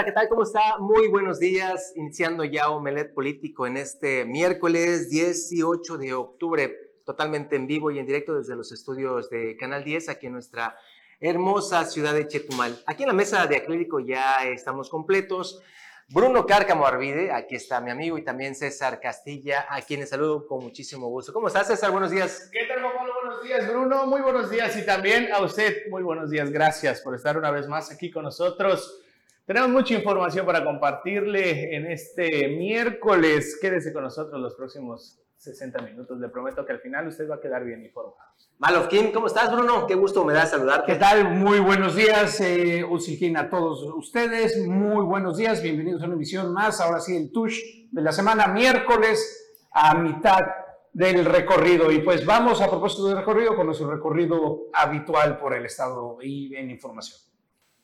Hola, ¿qué tal? ¿Cómo está? Muy buenos días. Iniciando ya Omelet Político en este miércoles 18 de octubre, totalmente en vivo y en directo desde los estudios de Canal 10, aquí en nuestra hermosa ciudad de Chetumal. Aquí en la mesa de acrílico ya estamos completos. Bruno Cárcamo Arvide, aquí está mi amigo, y también César Castilla, a quienes saludo con muchísimo gusto. ¿Cómo estás, César? Buenos días. ¿Qué tal, Juan Pablo? Buenos días, Bruno. Muy buenos días. Y también a usted, muy buenos días. Gracias por estar una vez más aquí con nosotros. Tenemos mucha información para compartirle en este miércoles. Quédese con nosotros los próximos 60 minutos. Le prometo que al final usted va a quedar bien informado. Malof Kim, ¿cómo estás, Bruno? Qué gusto me da saludarte. ¿Qué tal? Muy buenos días, eh, a todos ustedes. Muy buenos días, bienvenidos a una emisión más. Ahora sí, el Tush de la semana, miércoles, a mitad del recorrido. Y pues vamos a propósito del recorrido con nuestro recorrido habitual por el estado y en información.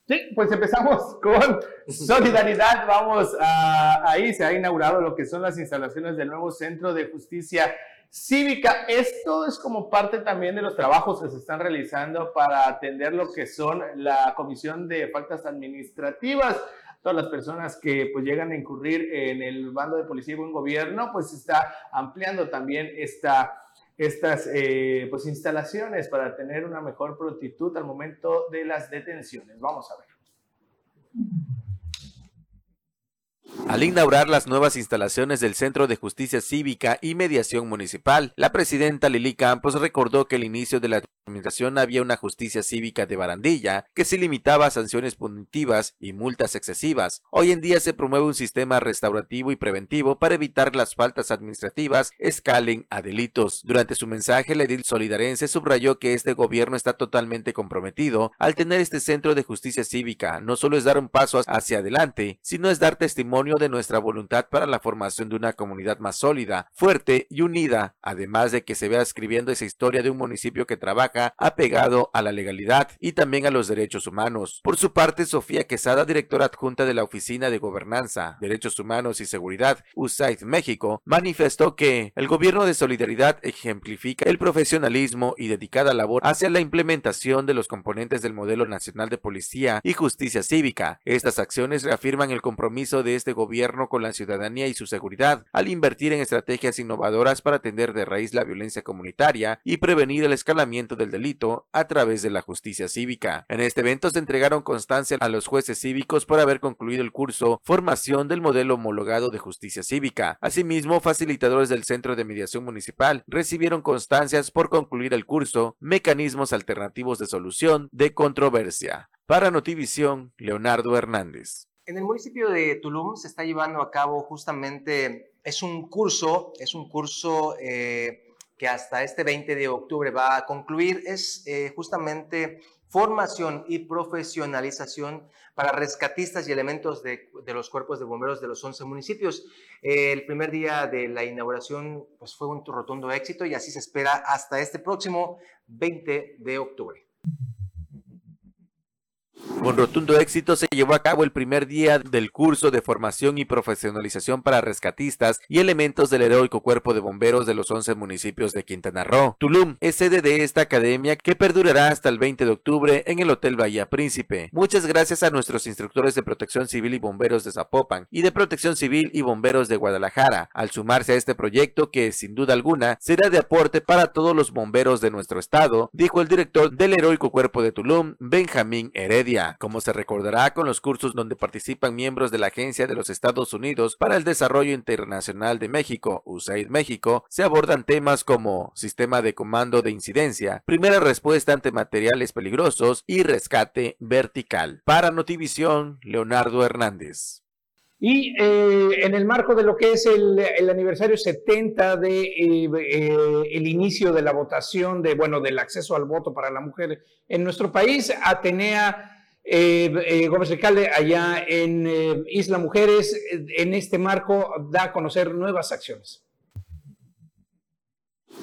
Sí, pues empezamos con solidaridad. Vamos a, ahí se ha inaugurado lo que son las instalaciones del nuevo Centro de Justicia cívica. Esto es como parte también de los trabajos que se están realizando para atender lo que son la Comisión de Faltas Administrativas. Todas las personas que pues llegan a incurrir en el bando de policía y buen gobierno, pues está ampliando también esta, estas eh, pues instalaciones para tener una mejor prontitud al momento de las detenciones. Vamos a ver. Al inaugurar las nuevas instalaciones del Centro de Justicia Cívica y Mediación Municipal, la presidenta Lili Campos recordó que al inicio de la administración había una justicia cívica de barandilla que se limitaba a sanciones punitivas y multas excesivas. Hoy en día se promueve un sistema restaurativo y preventivo para evitar las faltas administrativas escalen a delitos. Durante su mensaje, el edil solidarense subrayó que este gobierno está totalmente comprometido al tener este centro de justicia cívica. No solo es dar un paso hacia adelante, sino es dar testimonio de nuestra voluntad para la formación de una comunidad más sólida, fuerte y unida, además de que se vea escribiendo esa historia de un municipio que trabaja apegado a la legalidad y también a los derechos humanos. Por su parte, Sofía Quesada, directora adjunta de la Oficina de Gobernanza, Derechos Humanos y Seguridad, USAID México, manifestó que el gobierno de solidaridad ejemplifica el profesionalismo y dedicada labor hacia la implementación de los componentes del modelo nacional de policía y justicia cívica. Estas acciones reafirman el compromiso de este gobierno con la ciudadanía y su seguridad, al invertir en estrategias innovadoras para atender de raíz la violencia comunitaria y prevenir el escalamiento del delito a través de la justicia cívica. En este evento se entregaron constancia a los jueces cívicos por haber concluido el curso Formación del Modelo Homologado de Justicia Cívica. Asimismo, facilitadores del Centro de Mediación Municipal recibieron constancias por concluir el curso Mecanismos Alternativos de Solución de Controversia. Para Notivisión, Leonardo Hernández. En el municipio de Tulum se está llevando a cabo justamente, es un curso, es un curso eh, que hasta este 20 de octubre va a concluir, es eh, justamente formación y profesionalización para rescatistas y elementos de, los cuerpos de bomberos de los 11 municipios. el primer día de la inauguración pues, fue un rotundo éxito y así se espera hasta este próximo 20 de octubre. Con rotundo éxito se llevó a cabo el primer día del curso de formación y profesionalización para rescatistas y elementos del heroico cuerpo de bomberos de los 11 municipios de Quintana Roo. Tulum es sede de esta academia que perdurará hasta el 20 de octubre en el Hotel Bahía Príncipe. Muchas gracias a nuestros instructores de protección civil y bomberos de Zapopan y de protección civil y bomberos de Guadalajara al sumarse a este proyecto que sin duda alguna será de aporte para todos los bomberos de nuestro estado, dijo el director del heroico cuerpo de Tulum, Benjamín Heredia como se recordará con los cursos donde participan miembros de la Agencia de los Estados Unidos para el Desarrollo Internacional de México, USAID México, se abordan temas como sistema de comando de incidencia, primera respuesta ante materiales peligrosos y rescate vertical. Para Notivisión, Leonardo Hernández. Y eh, en el marco de lo que es el, aniversario 70 de eh, eh, el inicio de la votación de bueno del acceso al voto para la mujer en nuestro país, Atenea eh, eh, Gómez Recalde, allá en eh, Isla Mujeres, en este marco da a conocer nuevas acciones.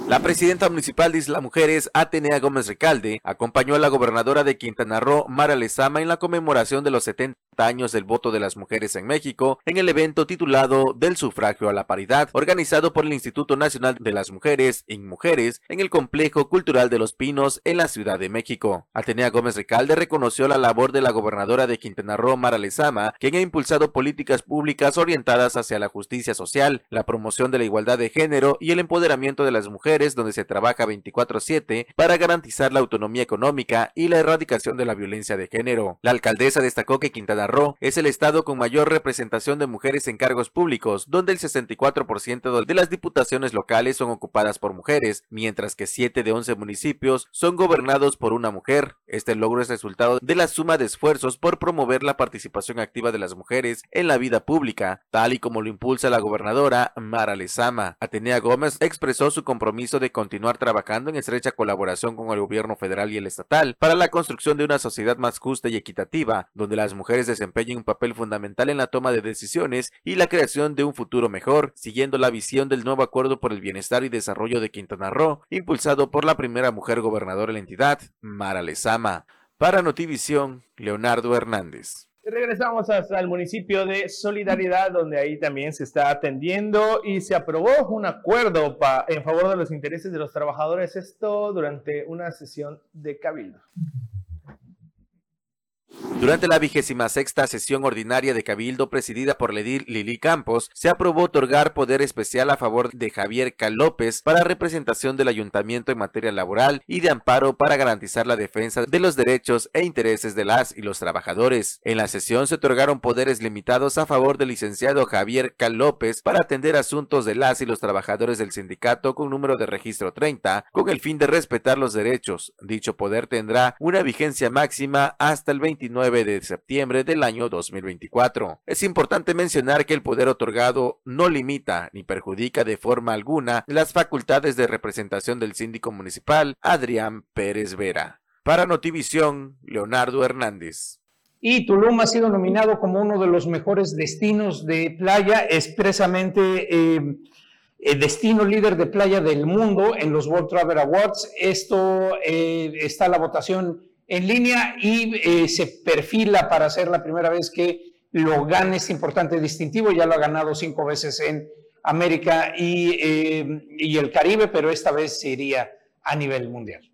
La presidenta municipal de Isla Mujeres, Atenea Gómez Recalde, acompañó a la gobernadora de Quintana Roo, Mara Lezama, en la conmemoración de los 70 años del voto de las mujeres en México en el evento titulado Del sufragio a la paridad, organizado por el Instituto Nacional de las Mujeres en Mujeres en el Complejo Cultural de los Pinos en la Ciudad de México. Atenea Gómez Recalde reconoció la labor de la gobernadora de Quintana Roo, Mara Lezama, quien ha impulsado políticas públicas orientadas hacia la justicia social, la promoción de la igualdad de género y el empoderamiento de las mujeres, donde se trabaja 24/7 para garantizar la autonomía económica y la erradicación de la violencia de género. La alcaldesa destacó que Quintana Roo es el estado con mayor representación de mujeres en cargos públicos, donde el 64% de las diputaciones locales son ocupadas por mujeres, mientras que 7 de 11 municipios son gobernados por una mujer. Este logro es resultado de la suma de esfuerzos por promover la participación activa de las mujeres en la vida pública, tal y como lo impulsa la gobernadora Mara Lezama. Atenea Gómez expresó su compromiso de continuar trabajando en estrecha colaboración con el gobierno federal y el estatal para la construcción de una sociedad más justa y equitativa, donde las mujeres desempeñen un papel fundamental en la toma de decisiones y la creación de un futuro mejor, siguiendo la visión del nuevo Acuerdo por el Bienestar y Desarrollo de Quintana Roo, impulsado por la primera mujer gobernadora de la entidad, Mara Lezama. Para Notivisión, Leonardo Hernández. Regresamos hasta el municipio de Solidaridad, donde ahí también se está atendiendo y se aprobó un acuerdo en favor de los intereses de los trabajadores, esto durante una sesión de cabildo. Durante la vigésima sexta sesión ordinaria de Cabildo presidida por Ledir Lili Campos, se aprobó otorgar poder especial a favor de Javier Calópez para representación del ayuntamiento en materia laboral y de amparo para garantizar la defensa de los derechos e intereses de las y los trabajadores. En la sesión se otorgaron poderes limitados a favor del licenciado Javier Calópez para atender asuntos de las y los trabajadores del sindicato con número de registro 30, con el fin de respetar los derechos. Dicho poder tendrá una vigencia máxima hasta el 29 de septiembre del año 2024. Es importante mencionar que el poder otorgado no limita ni perjudica de forma alguna las facultades de representación del síndico municipal Adrián Pérez Vera. Para Notivisión, Leonardo Hernández. Y Tulum ha sido nominado como uno de los mejores destinos de playa, expresamente eh, el destino líder de playa del mundo en los World Travel Awards. Esto eh, está la votación en línea y eh, se perfila para ser la primera vez que lo gane este importante distintivo. Ya lo ha ganado cinco veces en América y, eh, y el Caribe, pero esta vez sería a nivel mundial.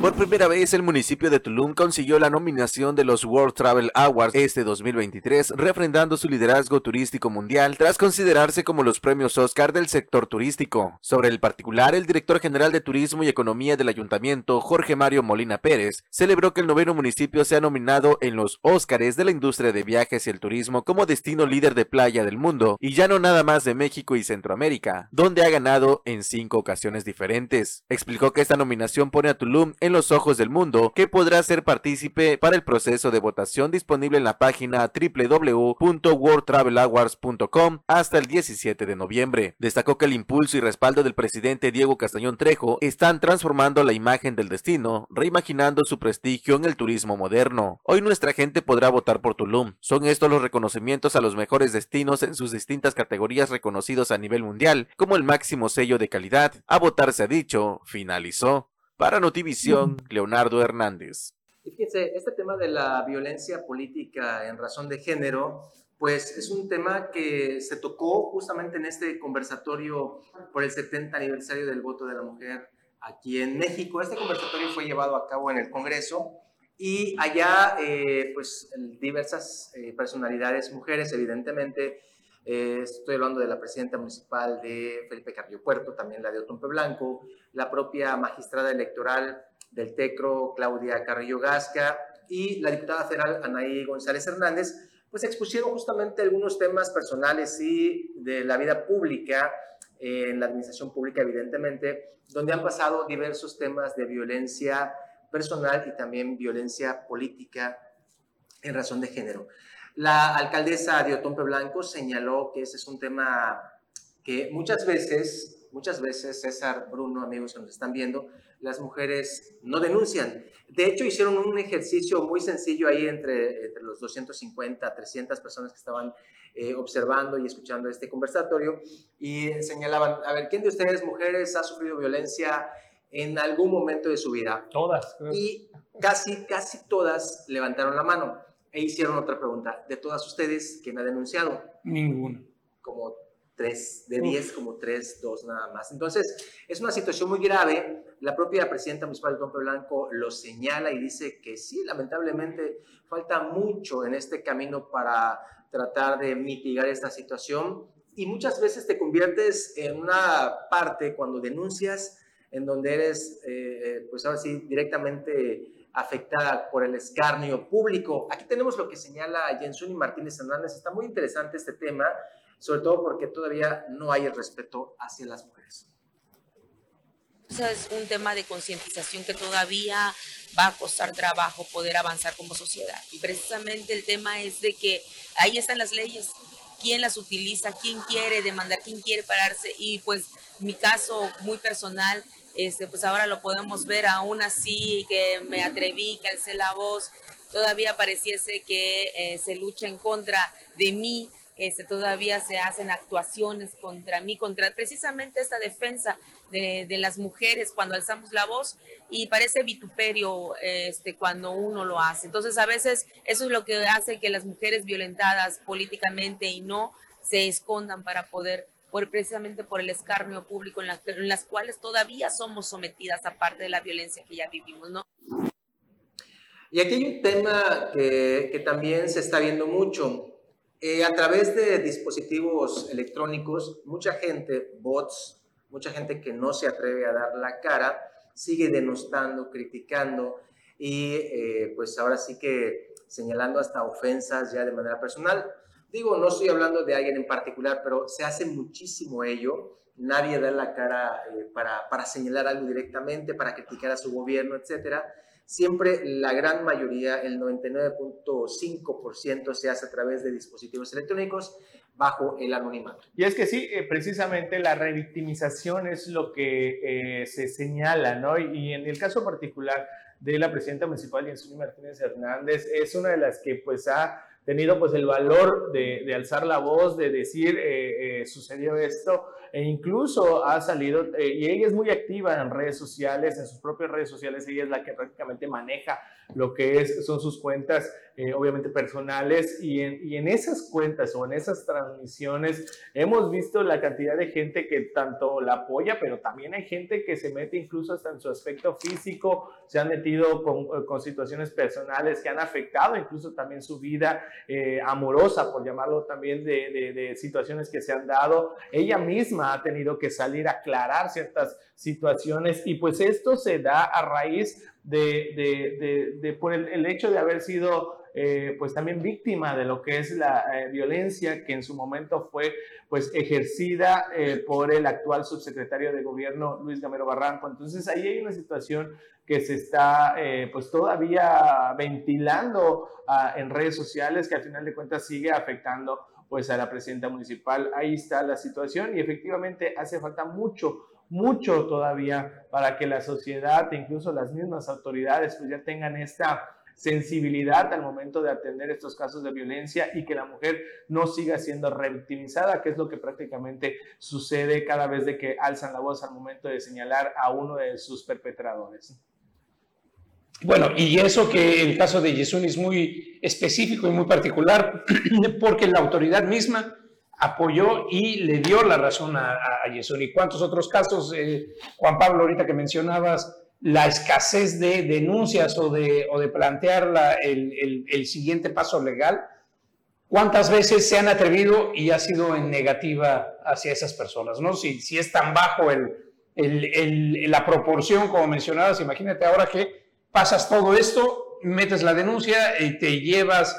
Por primera vez, el municipio de Tulum consiguió la nominación de los World Travel Awards este 2023, refrendando su liderazgo turístico mundial tras considerarse como los premios Oscar del sector turístico. Sobre el particular, el director general de Turismo y Economía del Ayuntamiento, Jorge Mario Molina Pérez, celebró que el noveno municipio sea nominado en los Óscares de la industria de viajes y el turismo como destino líder de playa del mundo, y ya no nada más de México y Centroamérica, donde ha ganado en cinco ocasiones diferentes. Explicó que esta nominación pone a Tulum en los ojos del mundo, que podrá ser partícipe para el proceso de votación disponible en la página www.worldtravelawards.com hasta el 17 de noviembre. Destacó que el impulso y respaldo del presidente Diego Castañón Trejo están transformando la imagen del destino, reimaginando su prestigio en el turismo moderno. Hoy nuestra gente podrá votar por Tulum. Son estos los reconocimientos a los mejores destinos en sus distintas categorías reconocidos a nivel mundial, como el máximo sello de calidad. A votar se ha dicho, finalizó. Para Notivisión, Leonardo Hernández. Y fíjense, este tema de la violencia política en razón de género, pues es un tema que se tocó justamente en este conversatorio por el 70 aniversario del voto de la mujer aquí en México. Este conversatorio fue llevado a cabo en el Congreso y allá, eh, pues, diversas eh, personalidades, mujeres, evidentemente, eh, estoy hablando de la presidenta municipal de Felipe Carrillo Puerto, también la de Otompe Blanco, la propia magistrada electoral del TECRO, Claudia Carrillo Gasca, y la diputada federal Anaí González Hernández, pues expusieron justamente algunos temas personales y de la vida pública, en la administración pública evidentemente, donde han pasado diversos temas de violencia personal y también violencia política en razón de género. La alcaldesa de Otompe Blanco señaló que ese es un tema que muchas veces, muchas veces, César, Bruno, amigos que nos están viendo, las mujeres no denuncian. De hecho, hicieron un ejercicio muy sencillo ahí entre, entre los 250, 300 personas que estaban eh, observando y escuchando este conversatorio y señalaban, a ver, ¿quién de ustedes, mujeres, ha sufrido violencia en algún momento de su vida. Todas. Y casi, casi todas levantaron la mano e hicieron otra pregunta. De todas ustedes, ¿quién ha denunciado? Ninguno. Como tres, de diez, como tres, dos nada más. Entonces, es una situación muy grave. La propia presidenta municipal de Tompe Blanco lo señala y dice que sí, lamentablemente falta mucho en este camino para tratar de mitigar esta situación. Y muchas veces te conviertes en una parte cuando denuncias en donde eres, eh, pues ahora sí, directamente afectada por el escarnio público. Aquí tenemos lo que señala Jensuni Martínez Hernández. Está muy interesante este tema, sobre todo porque todavía no hay el respeto hacia las mujeres. Es un tema de concientización que todavía va a costar trabajo poder avanzar como sociedad. Y precisamente el tema es de que ahí están las leyes, quién las utiliza, quién quiere demandar, quién quiere pararse. Y pues mi caso muy personal, este, pues ahora lo podemos ver aún así, que me atreví, que alcé la voz, todavía pareciese que eh, se lucha en contra de mí, este, todavía se hacen actuaciones contra mí, contra precisamente esta defensa de, las mujeres cuando alzamos la voz. Y parece vituperio este, cuando uno lo hace. Entonces a veces eso es lo que hace que las mujeres violentadas políticamente y no se escondan para poder por, precisamente por el escarnio público en, en las cuales todavía somos sometidas, aparte de la violencia que ya vivimos, ¿no? Y aquí hay un tema que, que también se está viendo mucho. Eh, a través de dispositivos electrónicos, mucha gente, bots, mucha gente que no se atreve a dar la cara, sigue denostando, criticando y eh, pues ahora sí que señalando hasta ofensas ya de manera personal. Digo, no estoy hablando de alguien en particular, pero se hace muchísimo ello. Nadie da la cara eh, para, para, señalar algo directamente, para criticar a su gobierno, etcétera. Siempre la gran mayoría, el 99.5% se hace a través de dispositivos electrónicos bajo el anonimato. Y es que sí, eh, precisamente la revictimización es lo que eh, se señala, ¿no? Y en el caso particular de la presidenta municipal, Jensuni Martínez Hernández, es una de las que pues ha tenido pues el valor de, de alzar la voz, de decir eh, eh, sucedió esto, e incluso ha salido, eh, y ella es muy activa en redes sociales, en sus propias redes sociales, ella es la que prácticamente maneja lo que es, son sus cuentas, eh, obviamente personales, y en, y en esas cuentas o en esas transmisiones hemos visto la cantidad de gente que tanto la apoya, pero también hay gente que se mete incluso hasta en su aspecto físico, se han metido con, con situaciones personales que han afectado incluso también su vida eh, amorosa, por llamarlo también, de, de, situaciones que se han dado. Ella misma ha tenido que salir a aclarar ciertas situaciones y pues esto se da a raíz de, de, por el, hecho de haber sido eh, pues también víctima de lo que es la eh, violencia que en su momento fue pues ejercida eh, por el actual subsecretario de gobierno Luis Gamero Barranco. Entonces ahí hay una situación que se está pues todavía ventilando ah, en redes sociales que al final de cuentas sigue afectando pues a la presidenta municipal. Ahí está la situación y efectivamente hace falta mucho, mucho todavía para que la sociedad incluso las mismas autoridades pues ya tengan esta sensibilidad al momento de atender estos casos de violencia y que la mujer no siga siendo revictimizada, que es lo que prácticamente sucede cada vez de que alzan la voz al momento de señalar a uno de sus perpetradores. Bueno, y eso que el caso de Yesun es muy específico y muy particular, porque la autoridad misma apoyó y le dio la razón a, a Yesun. ¿Y cuántos otros casos, eh, Juan Pablo, ahorita que mencionabas la escasez de denuncias o de, o de plantear la, el, el, siguiente paso legal? ¿Cuántas veces se han atrevido y ha sido en negativa hacia esas personas? ¿no? Si, si es tan bajo el, la proporción, como mencionabas, imagínate ahora que pasas todo esto, metes la denuncia y te llevas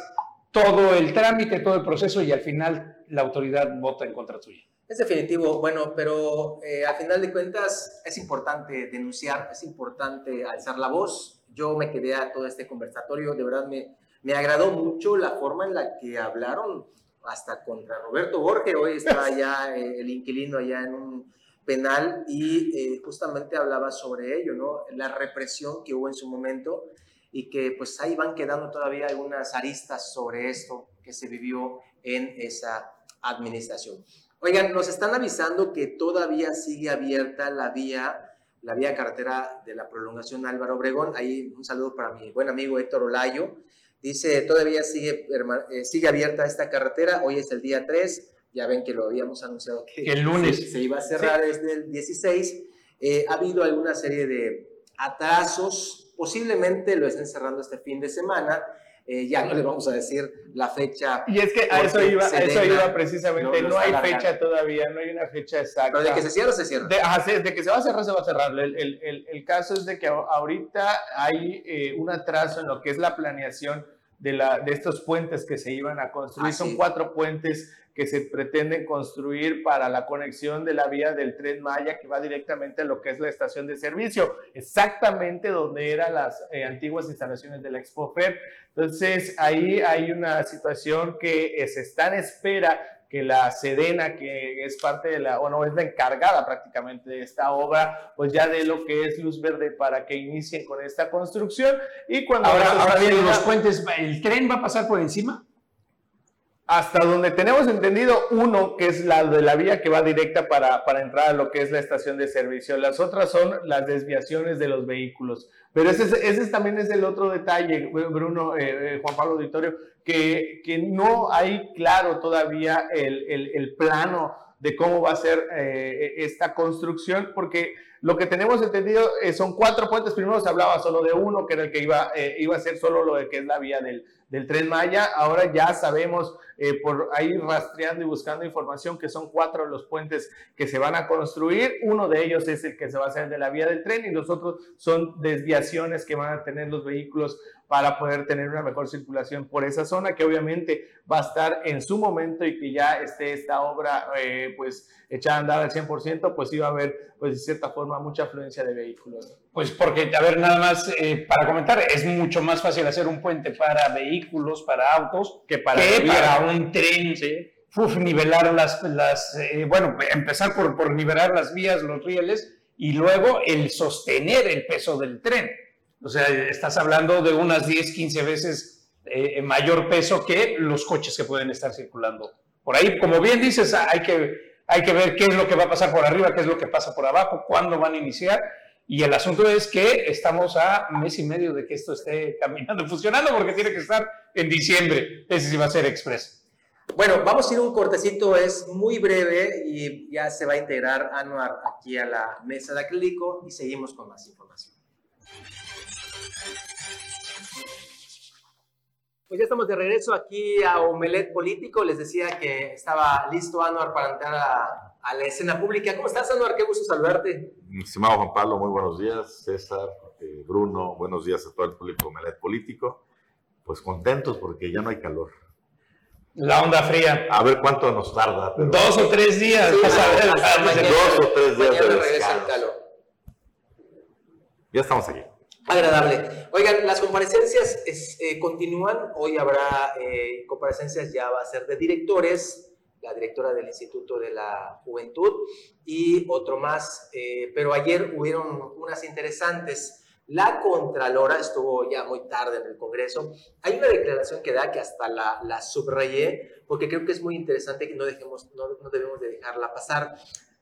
todo el trámite, todo el proceso y al final la autoridad vota en contra tuya. Es definitivo, bueno, pero eh, al final de cuentas es importante denunciar, es importante alzar la voz. Yo me quedé a todo este conversatorio, de verdad me, me agradó mucho la forma en la que hablaron hasta contra Roberto Borges, hoy está allá eh, el inquilino allá en un penal y eh, justamente hablaba sobre ello, ¿no? La represión que hubo en su momento y que pues ahí van quedando todavía algunas aristas sobre esto que se vivió en esa administración. Oigan, nos están avisando que todavía sigue abierta la vía la vía carretera de la prolongación Álvaro Obregón. Ahí un saludo para mi buen amigo Héctor Olayo. Dice, todavía sigue, eh, sigue abierta esta carretera, hoy es el día 3, ya ven que lo habíamos anunciado que, el lunes se, iba a cerrar desde el 16. Eh, ha habido alguna serie de atrasos, posiblemente lo estén cerrando este fin de semana, eh, ya no le vamos a decir la fecha. Y es que a eso iba, a eso iba precisamente, no, hay fecha todavía, no hay una fecha exacta. Pero de que se cierra, se cierra. De, que se va a cerrar, se va a cerrar. El, el, el, caso es de que ahorita hay eh, un atraso en lo que es la planeación de, la, de estos puentes que se iban a construir. Ah, Son cuatro puentes que se pretenden construir para la conexión de la vía del tren Maya que va directamente a lo que es la estación de servicio, exactamente donde eran las eh, antiguas instalaciones de la ExpoFed. Entonces, ahí hay una situación que se está en espera que la Sedena, que es parte de la, bueno, es la encargada prácticamente de esta obra, pues ya de lo que es luz verde para que inicien con esta construcción. Y cuando ahora, ahora bien, los puentes, ¿el tren va a pasar por encima? hasta donde tenemos entendido, uno que es la de la vía que va directa para, para, entrar a lo que es la estación de servicio. Las otras son las desviaciones de los vehículos. Pero ese, ese también es el otro detalle, Bruno, eh, eh, Juan Pablo Auditorio, que, no hay claro todavía el, el, plano de cómo va a ser eh, esta construcción, porque lo que tenemos entendido son cuatro puentes. Primero se hablaba solo de uno, que era el que iba, iba a ser solo lo de que es la vía del, del tren Maya. Ahora ya sabemos eh, por ahí rastreando y buscando información que son cuatro los puentes que se van a construir. Uno de ellos es el que se va a hacer de la vía del tren y los otros son desviaciones que van a tener los vehículos para poder tener una mejor circulación por esa zona que obviamente va a estar en su momento y que ya esté esta obra eh, pues echada a andar al 100%, pues iba a haber pues de cierta forma mucha afluencia de vehículos. Pues porque, a ver, nada más eh, para comentar, es mucho más fácil hacer un puente para vehículos, para autos, que para, un tren. ¿sí? nivelar las, las eh, bueno, empezar por, por nivelar las vías, los rieles, y luego el sostener el peso del tren. O sea, estás hablando de unas 10, 15 veces eh, mayor peso que los coches que pueden estar circulando por ahí. Como bien dices, hay que, hay que ver qué es lo que va a pasar por arriba, qué es lo que pasa por abajo, cuándo van a iniciar. Y el asunto es que estamos a mes y medio de que esto esté caminando, funcionando, porque tiene que estar en diciembre. Ese sí va a ser express. Bueno, vamos a ir un cortecito, es muy breve y ya se va a integrar Anuar aquí a la mesa de acrílico y seguimos con más información. Pues ya estamos de regreso aquí a Omelet Político. Les decía que estaba listo Anuar para entrar a, la escena pública. ¿Cómo estás, Anuar? Qué gusto saludarte. Estimado Juan Pablo, muy buenos días. César, eh, Bruno, buenos días a todo el público de Omelet Político. Pues contentos porque ya no hay calor. La onda fría. A ver cuánto nos tarda. Dos o tres días. dos o tres días de descanso. Ya estamos aquí. Agradable. Oigan, las comparecencias eh, continúan. Hoy habrá eh, comparecencias, ya va a ser de directores, la directora del Instituto de la Juventud y otro más. Eh, pero ayer hubieron unas interesantes. La Contralora estuvo ya muy tarde en el Congreso. Hay una declaración que da que hasta la, la subrayé porque creo que es muy interesante que no, dejemos, no, no debemos de dejarla pasar.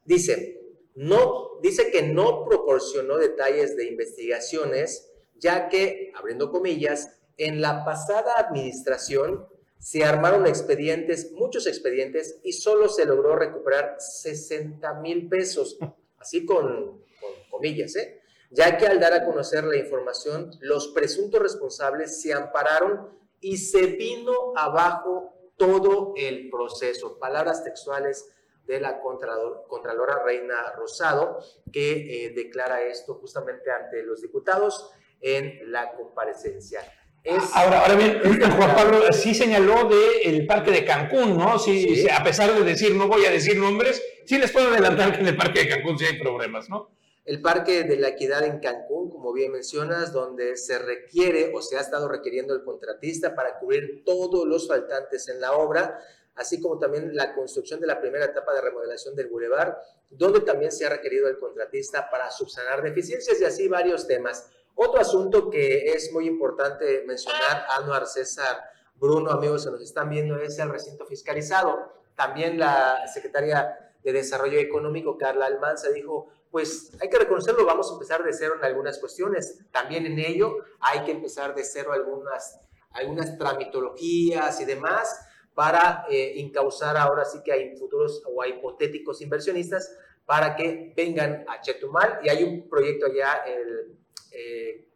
Dice, no, dice que no proporcionó detalles de investigaciones, ya que, abriendo comillas, en la pasada administración se armaron expedientes, muchos expedientes, y solo se logró recuperar 60 mil pesos, así con, comillas, ¿eh? ya que al dar a conocer la información, los presuntos responsables se ampararon y se vino abajo todo el proceso. Palabras textuales de la Contralora Reina Rosado, que eh, declara esto justamente ante los diputados en la comparecencia. ahora, ahora bien, Juan Pablo sí señaló del parque de Cancún, ¿no? Sí, a pesar de decir, no voy a decir nombres, sí les puedo adelantar que en el parque de Cancún sí hay problemas, ¿no? El Parque de la Equidad en Cancún, como bien mencionas, donde se requiere o se ha estado requiriendo el contratista para cubrir todos los faltantes en la obra, así como también la construcción de la primera etapa de remodelación del bulevar, donde también se ha requerido el contratista para subsanar deficiencias y así varios temas. Otro asunto que es muy importante mencionar, Anuar César, Bruno, amigos que nos están viendo, es el recinto fiscalizado. También la secretaria de Desarrollo Económico, Carla Almanza, dijo, pues hay que reconocerlo, vamos a empezar de cero en algunas cuestiones. También en ello hay que empezar de cero algunas, algunas tramitologías y demás para eh, incausar ahora sí que hay futuros o hay hipotéticos inversionistas para que vengan a Chetumal. Y hay un proyecto allá, el, eh,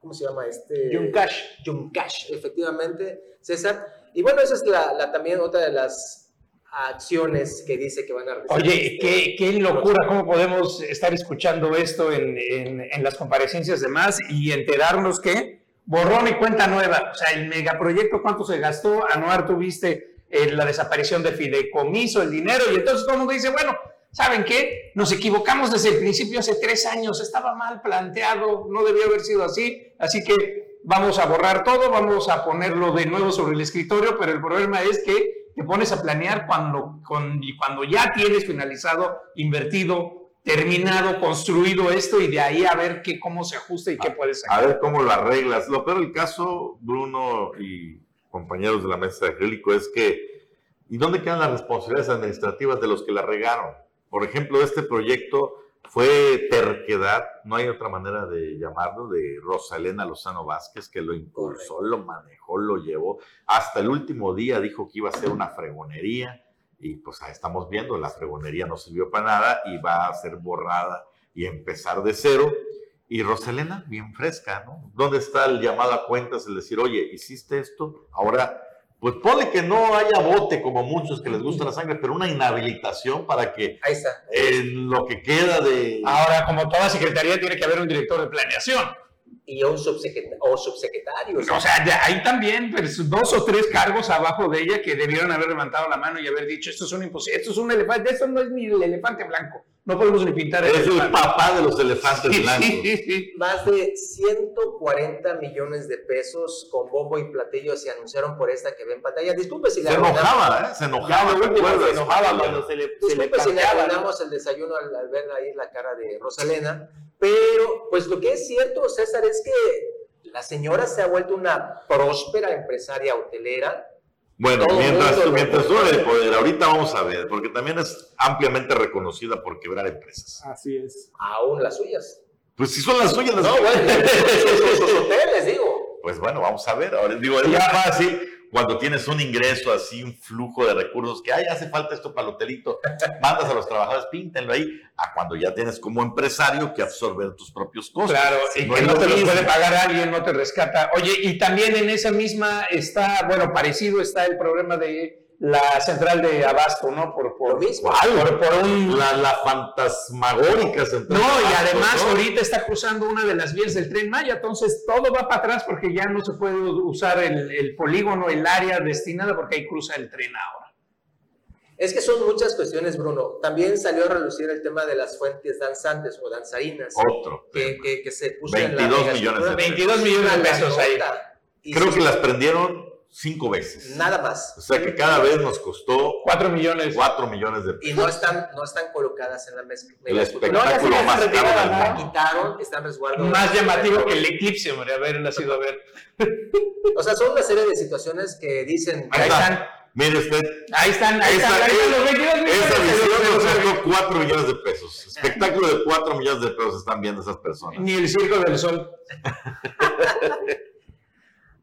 ¿cómo se llama este? Yuncash. Yuncash, efectivamente, César. Y bueno, esa es la, también otra de las acciones que dice que van a realizar. Oye, qué, qué, locura, cómo podemos estar escuchando esto en, en, en las comparecencias de más y enterarnos que borrón y cuenta nueva. O sea, el megaproyecto, ¿cuánto se gastó? Anuar, tuviste eh, la desaparición de fideicomiso, el dinero, y entonces todo el mundo dice, bueno, ¿saben qué? Nos equivocamos desde el principio, hace tres años, estaba mal planteado, no debió haber sido así, así que vamos a borrar todo, vamos a ponerlo de nuevo sobre el escritorio, pero el problema es que te pones a planear cuando, cuando ya tienes finalizado, invertido, terminado, construido esto y de ahí a ver qué, cómo se ajusta y qué puede ser. A ver cómo lo arreglas. Lo peor del caso, Bruno y compañeros de la mesa de acrílico, es que, ¿y dónde quedan las responsabilidades administrativas de los que la regaron? Por ejemplo, este proyecto fue terquedad, no hay otra manera de llamarlo, de Rosalena Lozano Vázquez, que lo impulsó, lo manejó, lo llevó. Hasta el último día dijo que iba a ser una fregonería y pues ahí estamos viendo, la fregonería no sirvió para nada y va a ser borrada y empezar de cero. Y Roselena, bien fresca, ¿no? ¿Dónde está el llamado a cuentas, el decir, oye, hiciste esto? Ahora, pues ponle que no haya bote como muchos que les gusta la sangre, pero una inhabilitación para que ahí está. en lo que queda de... Ahora, como toda secretaría, tiene que haber un director de planeación y un subsecretario. O, subsecretario, o sea, hay también pues, dos o tres cargos abajo de ella que debieron haber levantado la mano y haber dicho, esto es un imposible, esto es un elefante, esto no es ni el elefante blanco, no podemos ni pintar el Es el papá de los elefantes blancos. Más de 140 millones de pesos con bombo y platillo se anunciaron por esta que ven en pantalla. Disculpe si le Se enojaba, ¿eh? Se enojaba. se enojaba cuando se le Disculpe si le abandonamos el desayuno al, al ver ahí la cara de Rosalena pero, pues lo que es cierto, César, es que la señora se ha vuelto una próspera empresaria hotelera. Bueno, mientras, mientras dure el poder, ahorita vamos a ver, porque también es ampliamente reconocida por quebrar empresas. Así es. Aún las suyas. Pues si son las suyas, las No, bueno, sus hoteles, digo. Pues bueno, vamos a ver. Ahora digo, es más fácil cuando tienes un ingreso así, un flujo de recursos, que ay, hace falta esto para el hotelito, mandas a los trabajadores, píntenlo ahí, a cuando ya tienes como empresario que absorber tus propios costos. Claro, y que no te los puede pagar alguien, no te rescata. Oye, y también en esa misma está, bueno, parecido está el problema de la central de Abasto, ¿no? Por, por, mismo. Por, un... la, la, fantasmagórica central. No, y además ahorita está cruzando una de las vías del tren Maya, entonces todo va para atrás porque ya no se puede usar el, el polígono, el área destinada, porque ahí cruza el tren ahora. Es que son muchas cuestiones, Bruno. También salió a relucir el tema de las fuentes danzantes o danzarinas. Otro. Que, que, se puso 22 en la millones de 22 millones de pesos ahí. Creo que las prendieron cinco veces. Nada más. O sea que cada vez nos costó cuatro millones. Cuatro millones de pesos. Y no están, no están colocadas en la mesa. El espectáculo no, más caro del La quitaron, están. Más llamativo que el eclipse, hombre, haber nacido a ver. o sea, son una serie de situaciones que dicen. Ahí, están. Mire usted. Ahí están, ahí esa, están. esa visión nos sacó 4 millones de pesos. Espectáculo de 4 millones de pesos están viendo esas personas. Ni el Circo del Sol.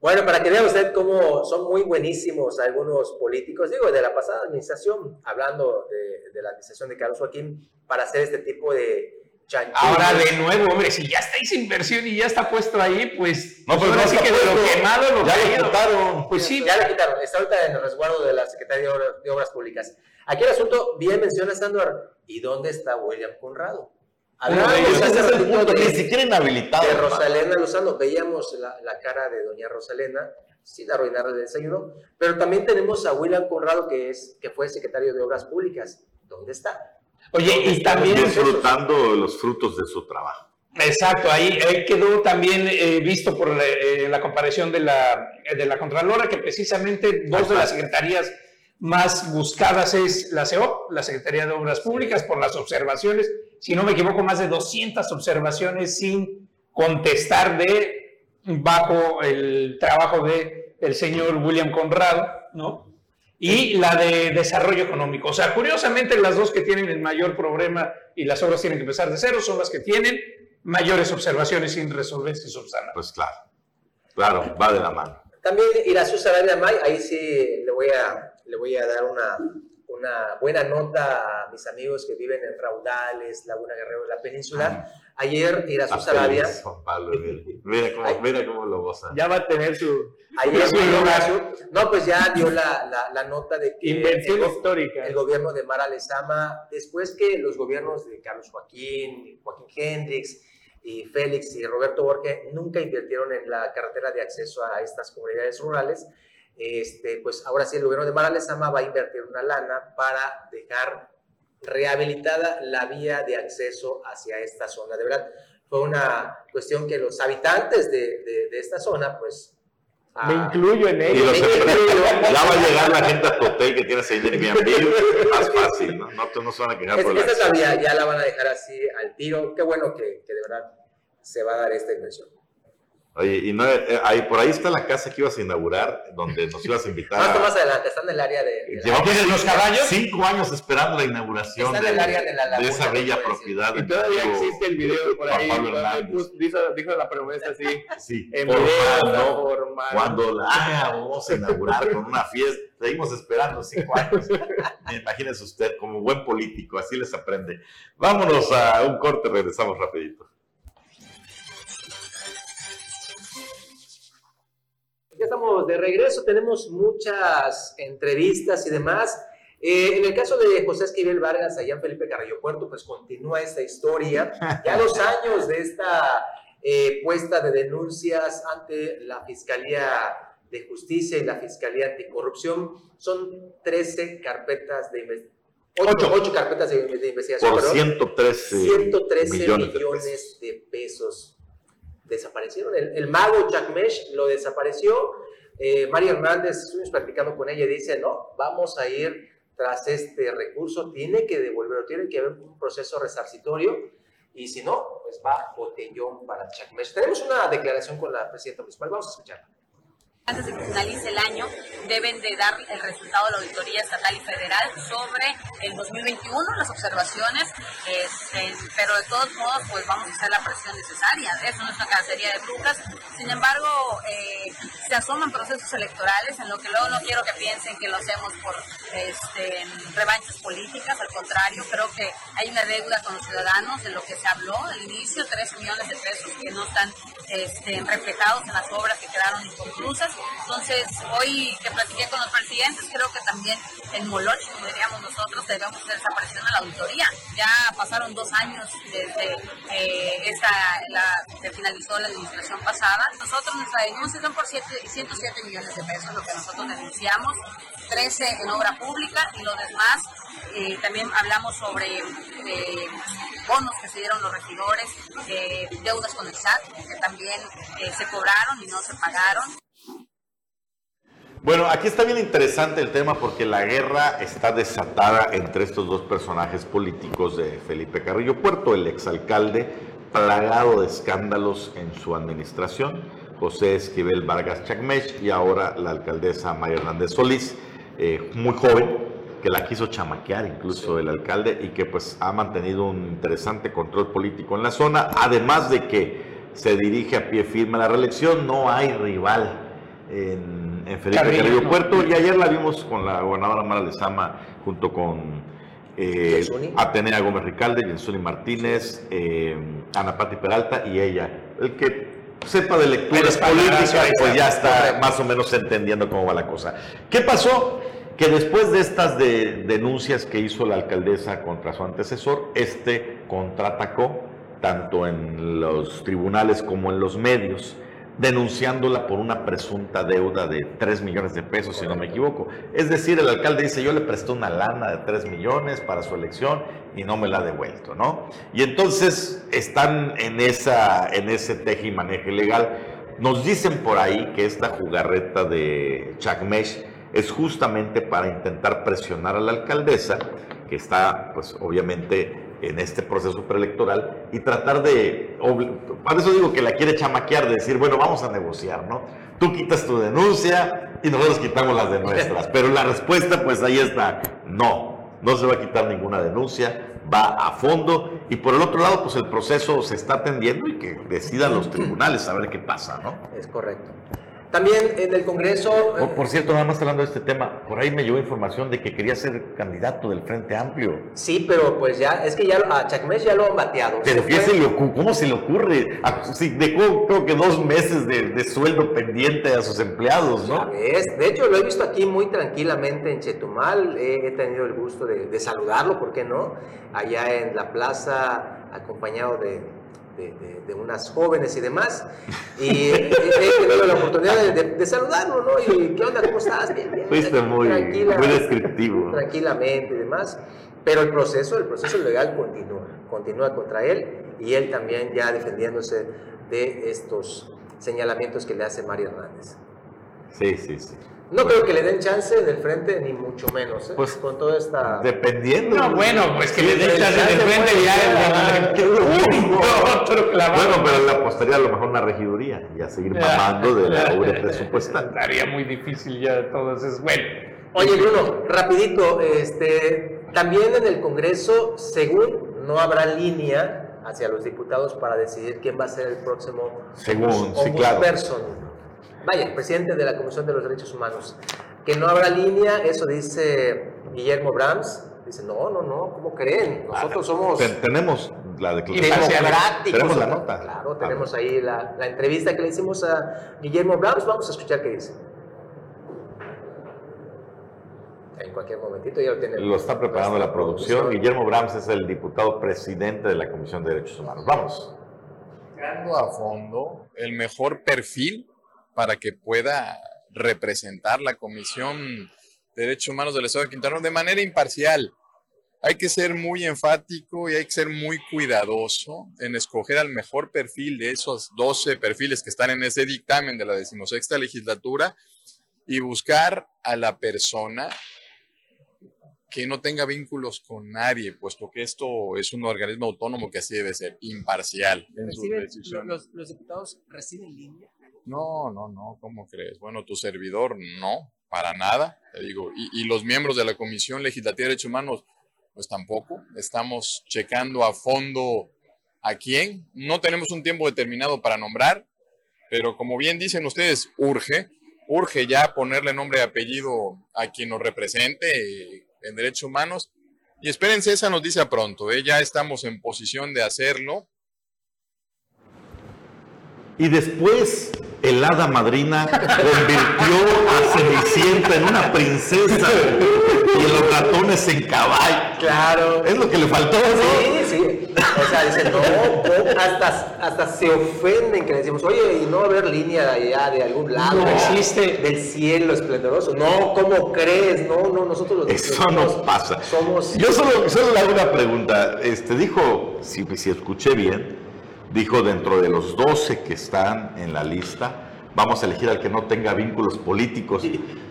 Bueno, para que vea usted cómo son muy buenísimos algunos políticos, digo, de la pasada administración, hablando de, la administración de Carlos Joaquín, para hacer este tipo de Ahora de nuevo, hombre, si ya estáis inversión y ya está puesto ahí, pues no, pues, pues no que de lo quemado lo ya le quitaron. Pues sí, ya le quitaron. Está ahorita en el resguardo de la Secretaría de Obras, Públicas. Aquí el asunto, bien menciona Sandor, ¿y dónde está William Conrado? De, ni siquiera inhabilitado. De Rosalena Lozano, veíamos la, la, cara de doña Rosalena sin arruinar el desayuno, pero también tenemos a William Conrado, que, es, que fue secretario de Obras Públicas. ¿Dónde está? Oye, y también... Disfrutando los frutos de su trabajo. Exacto, ahí, quedó también eh, visto por la, eh, la comparación de la, de la Contralora, que precisamente dos de las secretarías más buscadas es la CEOP, la Secretaría de Obras Públicas, por las observaciones, si no me equivoco, más de 200 observaciones sin contestar de bajo el trabajo de el señor William Conrado, ¿no? y la de desarrollo económico. O sea, curiosamente las dos que tienen el mayor problema y las obras tienen que empezar de cero son las que tienen mayores observaciones sin resolverse y subsanar. Pues claro, claro, va de la mano. También Irazú Sarabia May, ahí sí le voy a, le voy a dar una, una buena nota a mis amigos que viven en Raudales, Laguna Guerrero la Península. Ayer Irazú Sarabia... Pablo, mira, cómo, mira cómo lo goza. Ya va a tener su... Ayer no, pues ya dio la, la, la nota de que Invención el, histórica. el gobierno de Mara Lezama, después que los gobiernos de Carlos Joaquín, Joaquín Hendrix, y Félix y Roberto Borge nunca invirtieron en la carretera de acceso a estas comunidades rurales. Este, pues ahora sí el gobierno de Mara Lezama va a invertir una lana para dejar rehabilitada la vía de acceso hacia esta zona. De verdad, fue una cuestión que los habitantes de, de, de esta zona, pues... Me incluyo en Y ello. ya va a llegar la gente a tu hotel que tiene ahí de Airbnb, más fácil, ¿no? No, no se van a quejar Es- por la esta es la vía, ya la van a dejar así al tiro. Qué bueno que, que de verdad se va a dar esta inversión. Oye, y no, eh, ahí, por ahí está la casa que ibas a inaugurar, donde nos ibas a invitar. Más, a- más adelante, está en el área de... de Llevamos ¿Tienes los caballos? cinco años esperando la inauguración Está en de, el área de la de laguna, esa no bella propiedad. Y todavía existe el video por ahí. Pablo dijo, dijo la promesa así. Sí, En ¿no? Cuando la hagamos a inaugurar con una fiesta, seguimos esperando cinco años. Imagínese usted, como buen político, así les aprende. Vámonos a un corte, regresamos rapidito. Ya estamos de regreso, tenemos muchas entrevistas y demás. Eh, en el caso de José Esquivel Vargas, allá en Felipe Carrillo Puerto, pues continúa esta historia. Ya dos años de esta eh, puesta de denuncias ante la Fiscalía de Justicia y la Fiscalía Anticorrupción, son 13 carpetas de investigación. Ocho, ocho carpetas de, de investigación. Por perdón. 113, 113 millones millones, de pesos. de, pesos. Desaparecieron. El, el mago Jack Mesh lo desapareció. Eh, María Hernández, estuvimos platicando con ella y dice, no, vamos a ir tras este recurso, tiene que devolverlo, tiene que haber un proceso resarcitorio y si no, pues va botellón para Jack. Tenemos una declaración con la presidenta municipal, vamos a escucharla. Antes de que finalice el año, deben de dar el resultado de la auditoría estatal y federal sobre el 2021, las observaciones, este, pero de todos modos, pues vamos a hacer la presión necesaria. Eso no es una cacería de brujas. Sin embargo, eh, se asoman procesos electorales, en lo que luego no quiero que piensen que lo hacemos por este, revanchas políticas, al contrario, creo que hay una deuda con los ciudadanos de lo que se habló al inicio, 3 millones de pesos que no están este, reflejados en las obras que quedaron inconclusas. Entonces, hoy que platiqué con los presidentes, creo que también en Moloch, como diríamos nosotros, debemos presión a la auditoría. Ya pasaron dos años desde eh, que finalizó la administración pasada. Nosotros, nuestra denuncia son por siete- 107 millones de pesos, lo que nosotros denunciamos, 13 en obra pública y lo demás eh, también hablamos sobre eh, bonos que se dieron los regidores, eh, deudas con el SAT, que también se cobraron y no se pagaron. Bueno, aquí está bien interesante el tema porque la guerra está desatada entre estos dos personajes políticos de Felipe Carrillo Puerto, el exalcalde plagado de escándalos en su administración, José Esquivel Vargas Chacmech y ahora la alcaldesa María Hernández Solís, eh, muy joven, que la quiso chamaquear incluso el alcalde y que pues ha mantenido un interesante control político en la zona, además de que se dirige a pie firme a la reelección, no hay rival en, en Felipe Carrillo, Carrillo ¿no? Puerto y ayer la vimos con la gobernadora Mara Lezama junto con eh. Atenea Gómez Ricalde, Jensuni Martínez, eh, Ana Pati Peralta y ella. El que sepa de lecturas políticas, pues ya está correcto. más o menos entendiendo cómo va la cosa. ¿Qué pasó? Que después de estas de- denuncias que hizo la alcaldesa contra su antecesor, este contraatacó tanto en los tribunales como en los medios, denunciándola por una presunta deuda de 3 millones de pesos, si no me equivoco. Es decir, el alcalde dice, yo le presté una lana de 3 millones para su elección y no me la ha devuelto, ¿no? Y entonces están en, esa, en ese teje y maneje legal. Nos dicen por ahí que esta jugarreta de Chacmesh es justamente para intentar presionar a la alcaldesa, que está, pues obviamente, en este proceso preelectoral, y tratar de, para eso digo que la quiere chamaquear, de decir, bueno, vamos a negociar, ¿no? Tú quitas tu denuncia, y nosotros quitamos las de nuestras. Pero la respuesta, pues ahí está, no, no se va a quitar ninguna denuncia, va a fondo y por el otro lado, pues el proceso se está atendiendo y que decidan los tribunales a ver qué pasa, ¿no? Es correcto. También en el Congreso... Por, por, cierto, nada más hablando de este tema, por ahí me llegó información de que quería ser candidato del Frente Amplio. Sí, pero pues ya, es que ya a Chacmés ya lo han bateado. Pero ¿qué se le ocurre? ¿cómo se le ocurre? Sí, dejó creo que dos meses de, de, sueldo pendiente a sus empleados, ¿no? Es, de hecho, lo he visto aquí muy tranquilamente en Chetumal, he, he tenido el gusto de, de saludarlo, ¿por qué no? Allá en la plaza, acompañado de, de, de, de, unas jóvenes y demás. Y he, tenido la oportunidad de, de, saludarlo, ¿no? Y ¿qué onda? ¿Cómo estás? Bien, bien. Fuiste muy, tranquila, muy descriptivo. Tranquilamente y demás. Pero el proceso, el proceso legal continúa, continúa contra él y él también ya defendiéndose de estos señalamientos que le hace María Hernández. Sí, sí, sí. No creo que le den chance del frente, ni mucho menos, ¿eh? Pues con toda esta. Dependiendo. No, bueno, pues que le den chance del frente ya. Bueno, pero le apostaría a lo mejor una regiduría y a seguir mamando de la obra presupuestal. Estaría muy difícil ya todo eso. Bueno. Oye, Bruno, rapidito, este, también en el Congreso, según no habrá línea hacia los diputados para decidir quién va a ser el próximo según, sí, claro. Vaya, el presidente de la Comisión de los Derechos Humanos, que no habrá línea, eso dice Guillermo Brahms. Dice, no, no, no, ¿cómo creen? Nosotros somos... tenemos la declaración. Tenemos la nota. Claro, tenemos ahí la, la, entrevista que le hicimos a Guillermo Brahms. Vamos a escuchar qué dice. En cualquier momentito ya lo tiene. Lo está preparando la producción. producción. Guillermo Brahms es el diputado presidente de la Comisión de Derechos Humanos. Vamos. A fondo, el mejor perfil para que pueda representar la Comisión de Derechos Humanos del Estado de Quintana Roo de manera imparcial. Hay que ser muy enfático y hay que ser muy cuidadoso en escoger al mejor perfil de esos 12 perfiles que están en ese dictamen de la decimosexta legislatura y buscar a la persona que no tenga vínculos con nadie, puesto que esto es un organismo autónomo que así debe ser, imparcial en sus decisiones. Los, los diputados reciben línea? No, no, no, ¿cómo crees? Bueno, tu servidor no, para nada, te digo. Y, los miembros de la Comisión Legislativa de Derechos Humanos, pues tampoco. Estamos checando a fondo a quién. No tenemos un tiempo determinado para nombrar, pero como bien dicen ustedes, urge, urge ya ponerle nombre y apellido a quien nos represente en derechos humanos. Y espérense esa noticia pronto, ¿eh? ya estamos en posición de hacerlo. Y después el hada madrina convirtió a Cenicienta en una princesa y los ratones en caballo. Claro. Es lo que le faltó, ¿no? Sí, sí. O sea, dicen, no, no hasta, hasta se ofenden que le decimos, oye, y no va a haber línea allá de algún lado. No existe. Del cielo esplendoroso. No, ¿cómo crees? No, no, nosotros los Eso no pasa. Somos... Yo solo, solo le hago una pregunta. Este, dijo, si, si escuché bien, dijo dentro de los 12 que están en la lista, vamos a elegir al que no tenga vínculos políticos.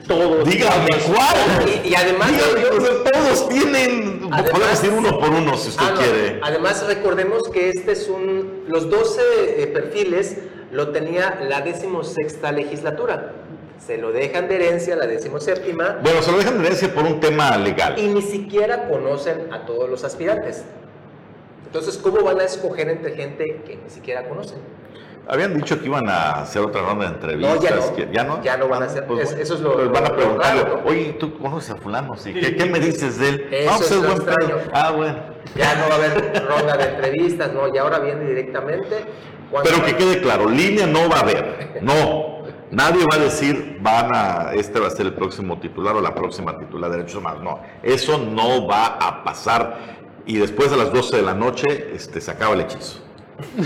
Todos. Dígame cuál. Y, y además. Dígame, todos tienen. Además, podemos ir uno por uno si usted ah, no. quiere. Además, recordemos que este es un. Los 12 eh, perfiles lo tenía la decimosexta legislatura. Se lo dejan de herencia la decimoséptima. Bueno, se lo dejan de herencia por un tema legal. Y ni siquiera conocen a todos los aspirantes. Entonces, ¿cómo van a escoger entre gente que ni siquiera conocen? Habían dicho que iban a hacer otra ronda de entrevistas. No, ya no. que- ¿Ya no? Ya no van a hacer. Pues, es- eso es lo. pues van a preguntarle, raro, ¿no? oye, ¿tú conoces a fulano? Sí. ¿Qué, qué me dices de él? Eso Ah, pues es buen pedo. Ah, bueno. Ya no va a haber ronda de entrevistas, ¿no? Y ahora viene directamente. Pero que quede claro, línea no va a haber. No. Nadie va a decir, van a, este va a ser el próximo titular o la próxima titular de derechos humanos. No, eso no va a pasar. Y después de las 12 de la noche, este, se acaba el hechizo.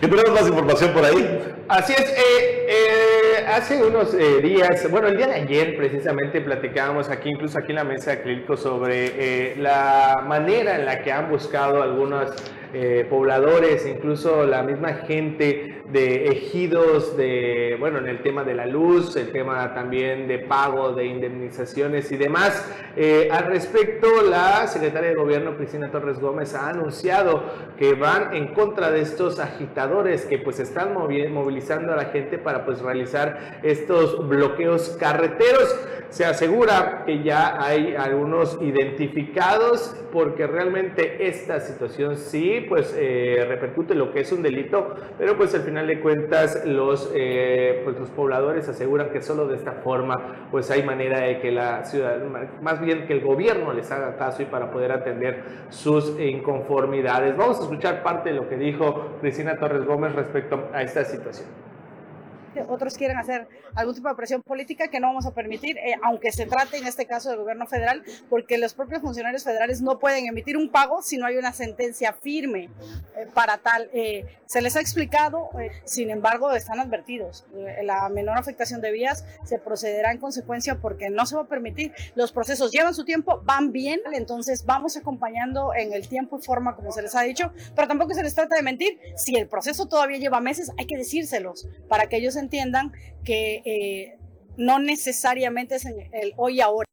¿Qué tenemos más información por ahí? Así es, eh, eh, hace unos eh, días, bueno, el día de ayer precisamente platicábamos aquí, incluso aquí en la mesa de Clínico, sobre eh, la manera en la que han buscado algunas eh, pobladores, incluso la misma gente de ejidos, de, bueno, en el tema de la luz, el tema también de pago de indemnizaciones y demás. Eh, al respecto, la secretaria de Gobierno, Cristina Torres Gómez, ha anunciado que van en contra de estos agitadores que pues están movilizando a la gente para pues realizar estos bloqueos carreteros. Se asegura que ya hay algunos identificados porque realmente esta situación sí pues eh, repercute lo que es un delito, pero pues al final de cuentas los, eh, pues, los pobladores aseguran que solo de esta forma pues hay manera de que la ciudad, más bien que el gobierno les haga caso y para poder atender sus inconformidades. Vamos a escuchar parte de lo que dijo Cristina Torres Gómez respecto a esta situación otros quieren hacer algún tipo de presión política que no vamos a permitir, eh, aunque se trate en este caso del gobierno federal, porque los propios funcionarios federales no pueden emitir un pago si no hay una sentencia firme eh, para tal. Eh, se les ha explicado, sin embargo, están advertidos. la menor afectación de vías se procederá en consecuencia porque no se va a permitir. Los procesos llevan su tiempo, van bien, entonces vamos acompañando en el tiempo y forma como se les ha dicho, pero tampoco se les trata de mentir. Si el proceso todavía lleva meses, hay que decírselos para que ellos entiendan que eh, no necesariamente es en el hoy y ahora.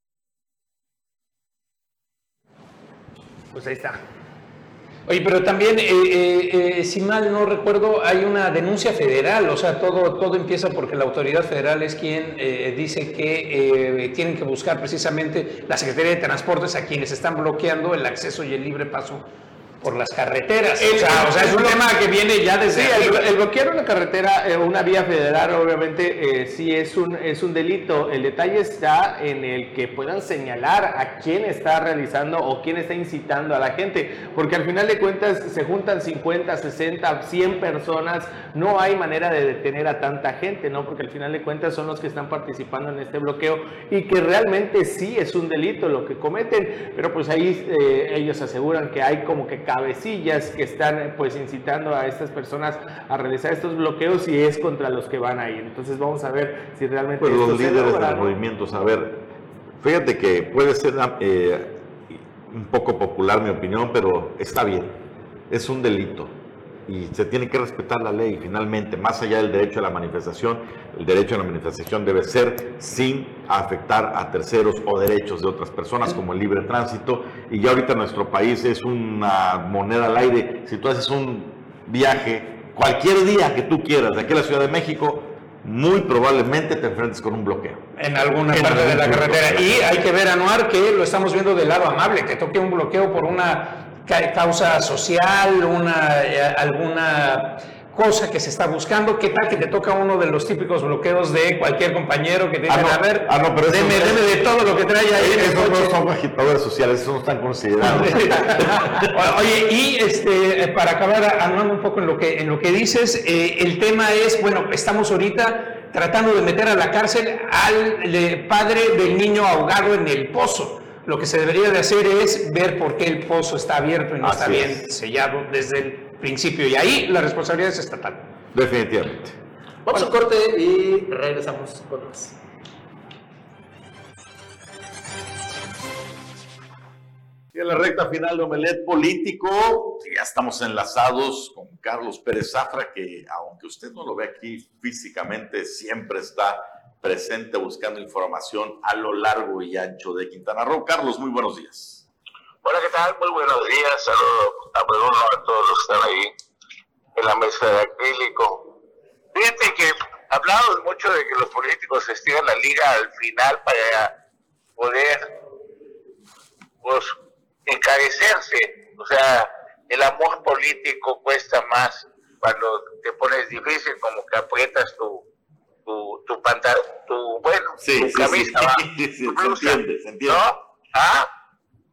Pues ahí está. Oye, pero también, eh, eh, si mal no recuerdo, hay una denuncia federal, o sea, todo, todo empieza porque la autoridad federal es quien dice que tienen que buscar precisamente la Secretaría de Transportes a quienes están bloqueando el acceso y el libre paso por las carreteras. o, sea, es un tema que viene ya desde... Sí, el, bloquear una carretera, eh, una vía federal, obviamente eh, sí es un, es un delito. El detalle está en el que puedan señalar a quién está realizando o quién está incitando a la gente, porque al final de cuentas se juntan 50, 60, 100 personas, no hay manera de detener a tanta gente, ¿no? Porque al final de cuentas son los que están participando en este bloqueo y que realmente sí es un delito lo que cometen, pero pues ahí eh, ellos aseguran que hay como que cabecillas que están pues incitando a estas personas a realizar estos bloqueos y es contra los que van a ir. Entonces vamos a ver si realmente... Pues los líderes de los movimientos, a ver, fíjate que puede ser eh, un poco popular mi opinión, pero está bien, es un delito y se tiene que respetar la ley. Finalmente, más allá del derecho a la manifestación, el derecho a la manifestación debe ser sin afectar a terceros o derechos de otras personas, como el libre tránsito. Y ya ahorita nuestro país es una moneda al aire. Si tú haces un viaje cualquier día que tú quieras de aquí a la Ciudad de México, muy probablemente te enfrentes con un bloqueo. En alguna parte de la carretera. Y hay que ver, Anuar, que lo estamos viendo del lado amable, que toque un bloqueo por una causa social, una, eh, alguna cosa que se está buscando, ¿qué tal que te toca uno de los típicos bloqueos de cualquier compañero que tiene ah, a ver? Ah, no, pero deme, de todo lo que trae ahí. Esos no son agitadores sociales, esos no están considerados. Oye, y este, para acabar hablando un poco en lo que, en lo que dices, eh, el tema es, bueno, estamos ahorita tratando de meter a la cárcel al padre del niño ahogado en el pozo. Lo que se debería de hacer es ver por qué el pozo está abierto y no está bien sellado desde el principio. Y ahí la responsabilidad es estatal. Definitivamente. Vamos a un corte y regresamos con más. Y en la recta final de Omelet Político, ya estamos enlazados con Carlos Pérez Zafra, que aunque usted no lo ve aquí físicamente, siempre está presente buscando información a lo largo y ancho de Quintana Roo. Carlos, muy buenos días. Hola, ¿qué tal? Muy buenos días. Saludos a, todos los que están ahí en la mesa de acrílico. Fíjate que hablamos mucho de que los políticos estiran la liga al final para poder pues, encarecerse. O sea, el amor político cuesta más cuando te pones difícil, como que aprietas tu tu, tu pantalón, tu, bueno, tu camisa, sí, se entiende, se entiende. ¿No? ¿Ah?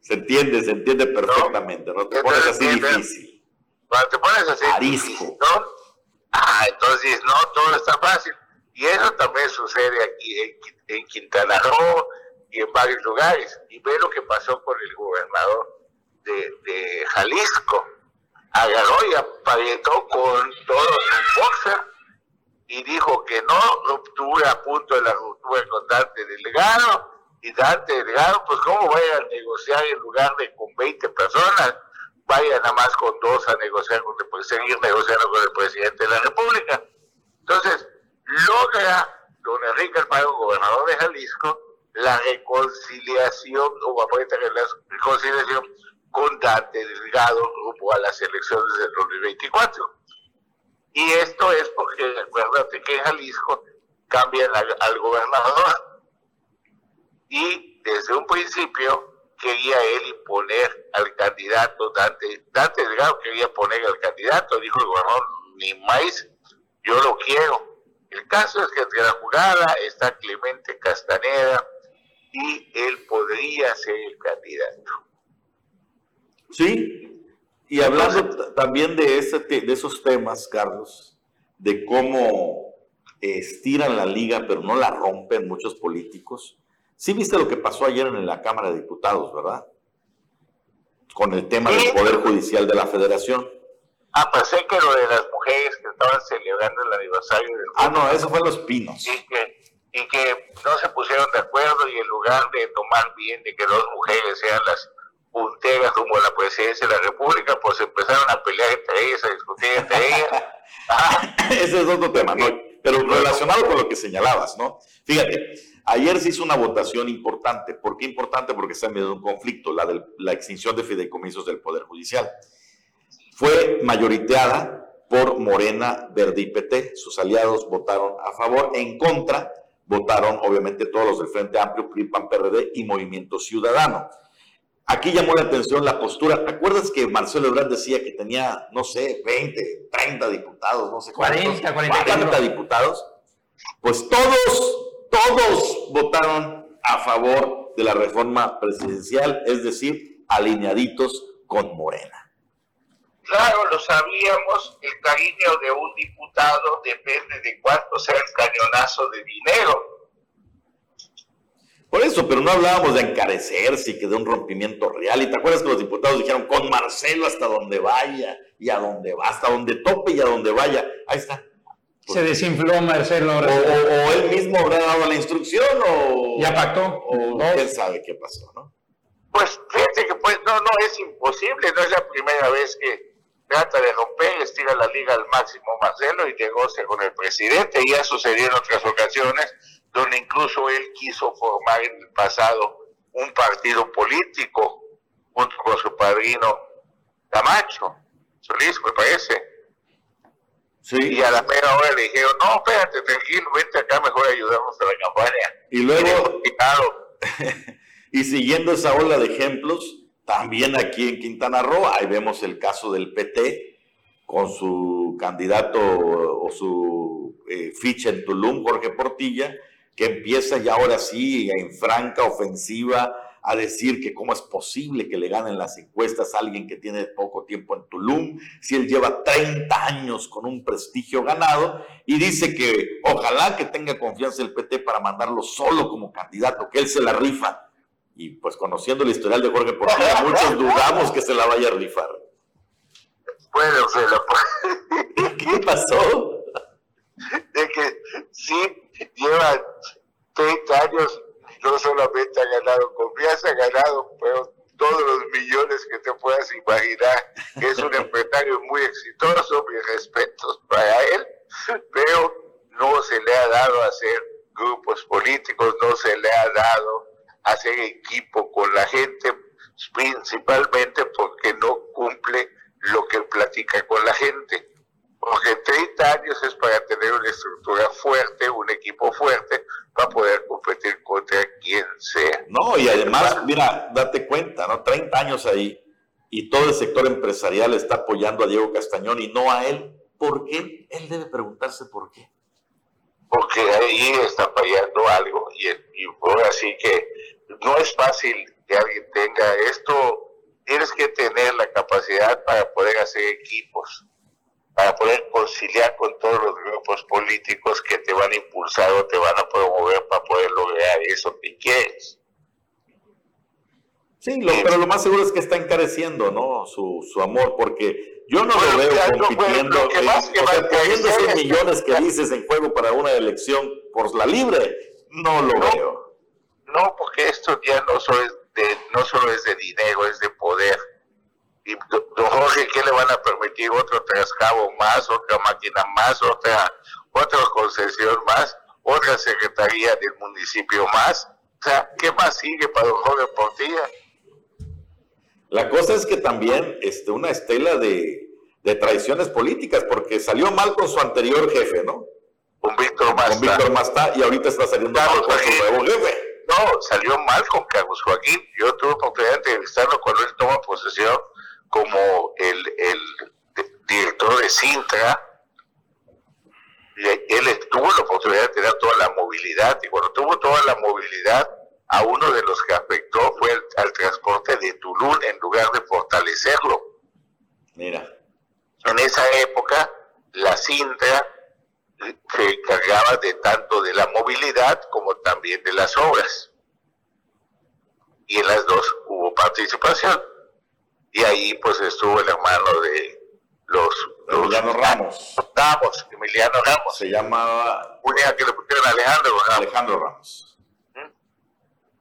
Se entiende, se entiende perfectamente, ¿no? Te pones así difícil. Cuando te pones así difícil, ¿no? Ah, entonces, no, todo está fácil. Y eso también sucede aquí en, en Quintana Roo y en varios lugares. Y ve lo que pasó con el gobernador de, de Jalisco. Agarró y aparentó con todos los boxers y dijo que no, ruptura a punto de la ruptura con Dante Delegado, y Dante Delegado, pues cómo va a negociar en lugar de con 20 personas, vaya nada más con dos a negociar con el, seguir negociando con el presidente de la República. Entonces, logra don Enrique Alfaro, gobernador de Jalisco, la reconciliación, o la reconciliación con Dante Delgado rumbo a las elecciones del 2024. Y esto es porque, acuérdate que en Jalisco cambian al, gobernador y desde un principio quería él imponer al candidato, Dante, Dante Delgado quería poner al candidato, dijo el gobernador, ni más, yo lo quiero. El caso es que entre la jurada está Clemente Castaneda y él podría ser el candidato. Sí, y hablando también de, ese, de esos temas, Carlos, de cómo estiran la liga pero no la rompen muchos políticos. Sí viste lo que pasó ayer en la Cámara de Diputados, ¿verdad? Con el tema del Poder Judicial de la Federación. Ah, pensé que lo de las mujeres que estaban celebrando el aniversario del... Ah, no, eso fue Los Pinos. Y que, y que no se pusieron de acuerdo y en lugar de tomar bien de que dos mujeres sean las punteras como la presidencia de la República, pues empezaron a pelear entre ellas, a discutir entre ellas. Ese es otro tema, ¿no? Pero relacionado con lo que señalabas, ¿no? Fíjate, ayer se hizo una votación importante. ¿Por qué importante? Porque se ha medio un conflicto, la de la extinción de fideicomisos del Poder Judicial. Fue mayoriteada por Morena, Verde y PT. Sus aliados votaron a favor. En contra votaron, obviamente, todos los del Frente Amplio, PRI, PAN, PRD y Movimiento Ciudadano. Aquí llamó la atención la postura. ¿Te acuerdas que Marcelo Ebrard decía que tenía, no sé, 20, 30 diputados, no sé 40, 40 diputados? Pues todos, todos votaron a favor de la reforma presidencial, es decir, alineaditos con Morena. Claro, lo sabíamos, el cariño de un diputado depende de cuánto sea el cañonazo de dinero por eso, pero no hablábamos de encarecerse y que de un rompimiento real. Y te acuerdas que los diputados dijeron con Marcelo hasta donde vaya y a donde va, hasta donde tope y a donde vaya. Ahí está. Se desinfló Marcelo. O, él mismo habrá dado la instrucción o... Ya pactó. O quién sabe qué pasó, ¿no? Pues fíjate que pues no, no es imposible, no es la primera vez que trata de romper, estira la liga al máximo Marcelo y negocia con el presidente. Ya sucedió en otras ocasiones donde incluso él quiso formar en el pasado un partido político junto con su padrino Camacho, Solís, me parece. Sí. Y a la mera hora le dijeron, no, espérate, tranquilo, vente acá, mejor ayudamos a la campaña. Y luego, y siguiendo esa ola de ejemplos, también aquí en Quintana Roo, ahí vemos el caso del PT con su candidato o su eh, ficha en Tulum, Jorge Portilla, que empieza ya ahora sí en franca ofensiva a decir que cómo es posible que le ganen las encuestas a alguien que tiene poco tiempo en Tulum, si él lleva 30 años con un prestigio ganado, y dice que ojalá que tenga confianza el PT para mandarlo solo como candidato, que él se la rifa. Y pues conociendo el historial de Jorge Portilla, muchos dudamos que se la vaya a rifar. Bueno, se la... ¿Qué pasó? De que sí, lleva 30 años, no solamente ha ganado confianza, ha ganado pero todos los millones que te puedas imaginar, es un empresario muy exitoso, mis respetos para él, pero no se le ha dado a hacer grupos políticos, no se le ha dado a hacer equipo con la gente, principalmente porque no cumple lo que platica con la gente. Porque 30 años es para tener una estructura fuerte, un equipo fuerte, para poder competir contra quien sea. No, y además, mira, date cuenta, ¿no? 30 años ahí y todo el sector empresarial está apoyando a Diego Castañón y no a él. ¿Por qué? Él debe preguntarse por qué. Porque ahí está fallando algo y, y ahora sí que no es fácil que alguien tenga esto. Tienes que tener la capacidad para poder hacer equipos para poder conciliar con todos los grupos políticos que te van a impulsar o te van a promover para poder lograr eso que quieres. Sí, pero lo más seguro es que está encareciendo, ¿no? Su, su amor, porque yo no lo veo compitiendo, que más que poniendo esos millones que dices en juego para una elección por la libre, no lo veo. No, porque esto ya no solo es de, no solo es de dinero, es de poder y qué le van a permitir otro trascabo más, otra máquina más, otra, otra concesión más, otra secretaría del municipio más? O sea, ¿qué más sigue para un joven Portilla? La cosa es que también este, una estela de, de traiciones políticas, porque salió mal con su anterior jefe, ¿no? Con Víctor Masta. Con Víctor Masta, y ahorita está saliendo mal con su nuevo jefe. No, salió mal con Carlos Joaquín. Yo tuve oportunidad de entrevistarlo cuando él toma posesión como el, el director de Sintra. Él tuvo la oportunidad de tener toda la movilidad, y cuando tuvo toda la movilidad, a uno de los que afectó fue el, al transporte de Tulum en lugar de fortalecerlo. Mira. En esa época, la Sintra se encargaba de tanto de la movilidad como también de las obras. Y en las dos hubo participación. Y ahí pues estuvo el hermano de los... los Emiliano Ramos. Ramos, Emiliano Ramos. Se llamaba... Una que le pusieron Alejandro Ramos. Alejandro Ramos.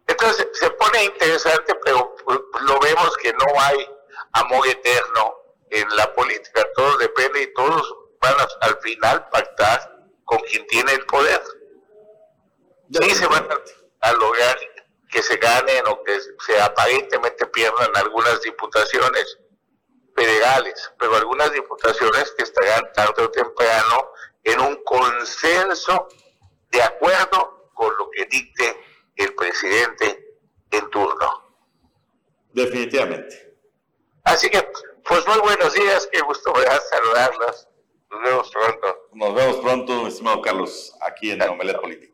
Entonces se pone interesante, pero pues, lo vemos que no hay amor eterno en la política. Todo depende y todos van a, al final pactar con quien tiene el poder. Y se van a, a lograr que se ganen o que se aparentemente pierdan algunas diputaciones federales, pero algunas diputaciones que estarán tarde o temprano en un consenso de acuerdo con lo que dicte el presidente en turno. Definitivamente. Así que, pues muy buenos días, qué gusto me da saludarlos. Nos vemos pronto. Nos vemos pronto, estimado Carlos, aquí en Omelet Político.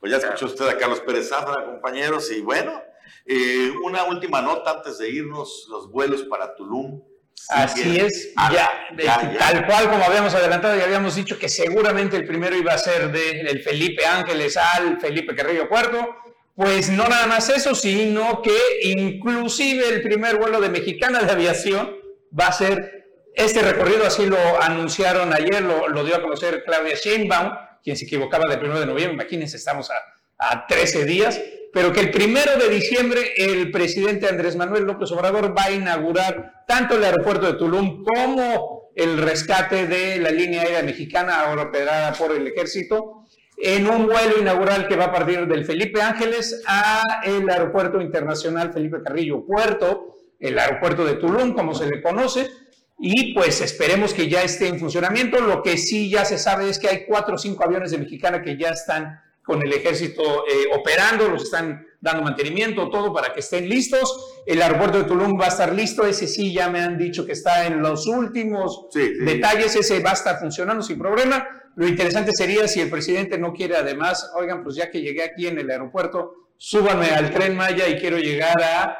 Pues ya escuchó usted a Carlos Pérez Zafra, compañeros, y bueno, eh, una última nota antes de irnos, los vuelos para Tulum. Así es, ya, ya, tal cual como habíamos adelantado y habíamos dicho que seguramente el primero iba a ser del Felipe Ángeles al Felipe Carrillo Puerto, pues no nada más eso, sino que inclusive el primer vuelo de Mexicana de Aviación va a ser este recorrido, así lo anunciaron ayer, lo, lo dio a conocer Claudia Sheinbaum, quien se equivocaba del 1 de noviembre, imagínense, estamos a, a 13 días, pero que el primero de diciembre el presidente Andrés Manuel López Obrador va a inaugurar tanto el aeropuerto de Tulum como el rescate de la línea aérea mexicana ahora operada por el ejército en un vuelo inaugural que va a partir del Felipe Ángeles a el aeropuerto internacional Felipe Carrillo Puerto, el aeropuerto de Tulum como se le conoce, y pues esperemos que ya esté en funcionamiento. Lo que sí ya se sabe es que hay cuatro o cinco aviones de Mexicana que ya están con el ejército eh, operando, los están dando mantenimiento, todo para que estén listos. El aeropuerto de Tulum va a estar listo, ese sí ya me han dicho que está en los últimos Sí, sí. detalles, ese va a estar funcionando sin problema. Lo interesante sería si el presidente no quiere además, oigan, pues ya que llegué aquí en el aeropuerto, súbanme al tren Maya y quiero llegar a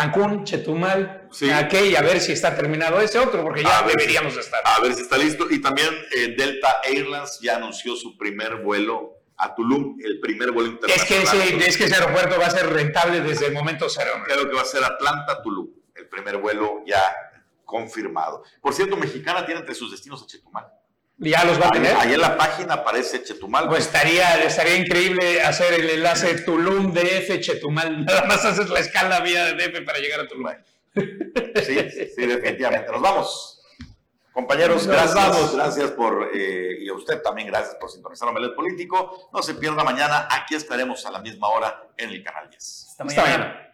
Cancún, Chetumal, Sí. y a ver si está terminado ese otro, porque ya A ver si- deberíamos estar. A ver si está listo. Y también eh, Delta Airlines ya anunció su primer vuelo a Tulum, el primer vuelo Es que, internacional. ese, es que ese aeropuerto va a ser rentable desde el momento cero. Creo que va a ser Atlanta-Tulum, el primer vuelo ya confirmado. Por cierto, Mexicana tiene entre sus destinos a Chetumal. Ya los va a tener. ahí en la página aparece Chetumal. Pues estaría, estaría increíble hacer el enlace Tulum DF Chetumal. Nada más haces la escala vía DF para llegar a Tulum. Sí, sí, definitivamente. Nos vamos. Compañeros, Nos gracias. vamos. Gracias por, eh, y a usted también gracias por sintonizar Omelet Político. No se pierda mañana, aquí estaremos a la misma hora en el canal 10. Hasta mañana.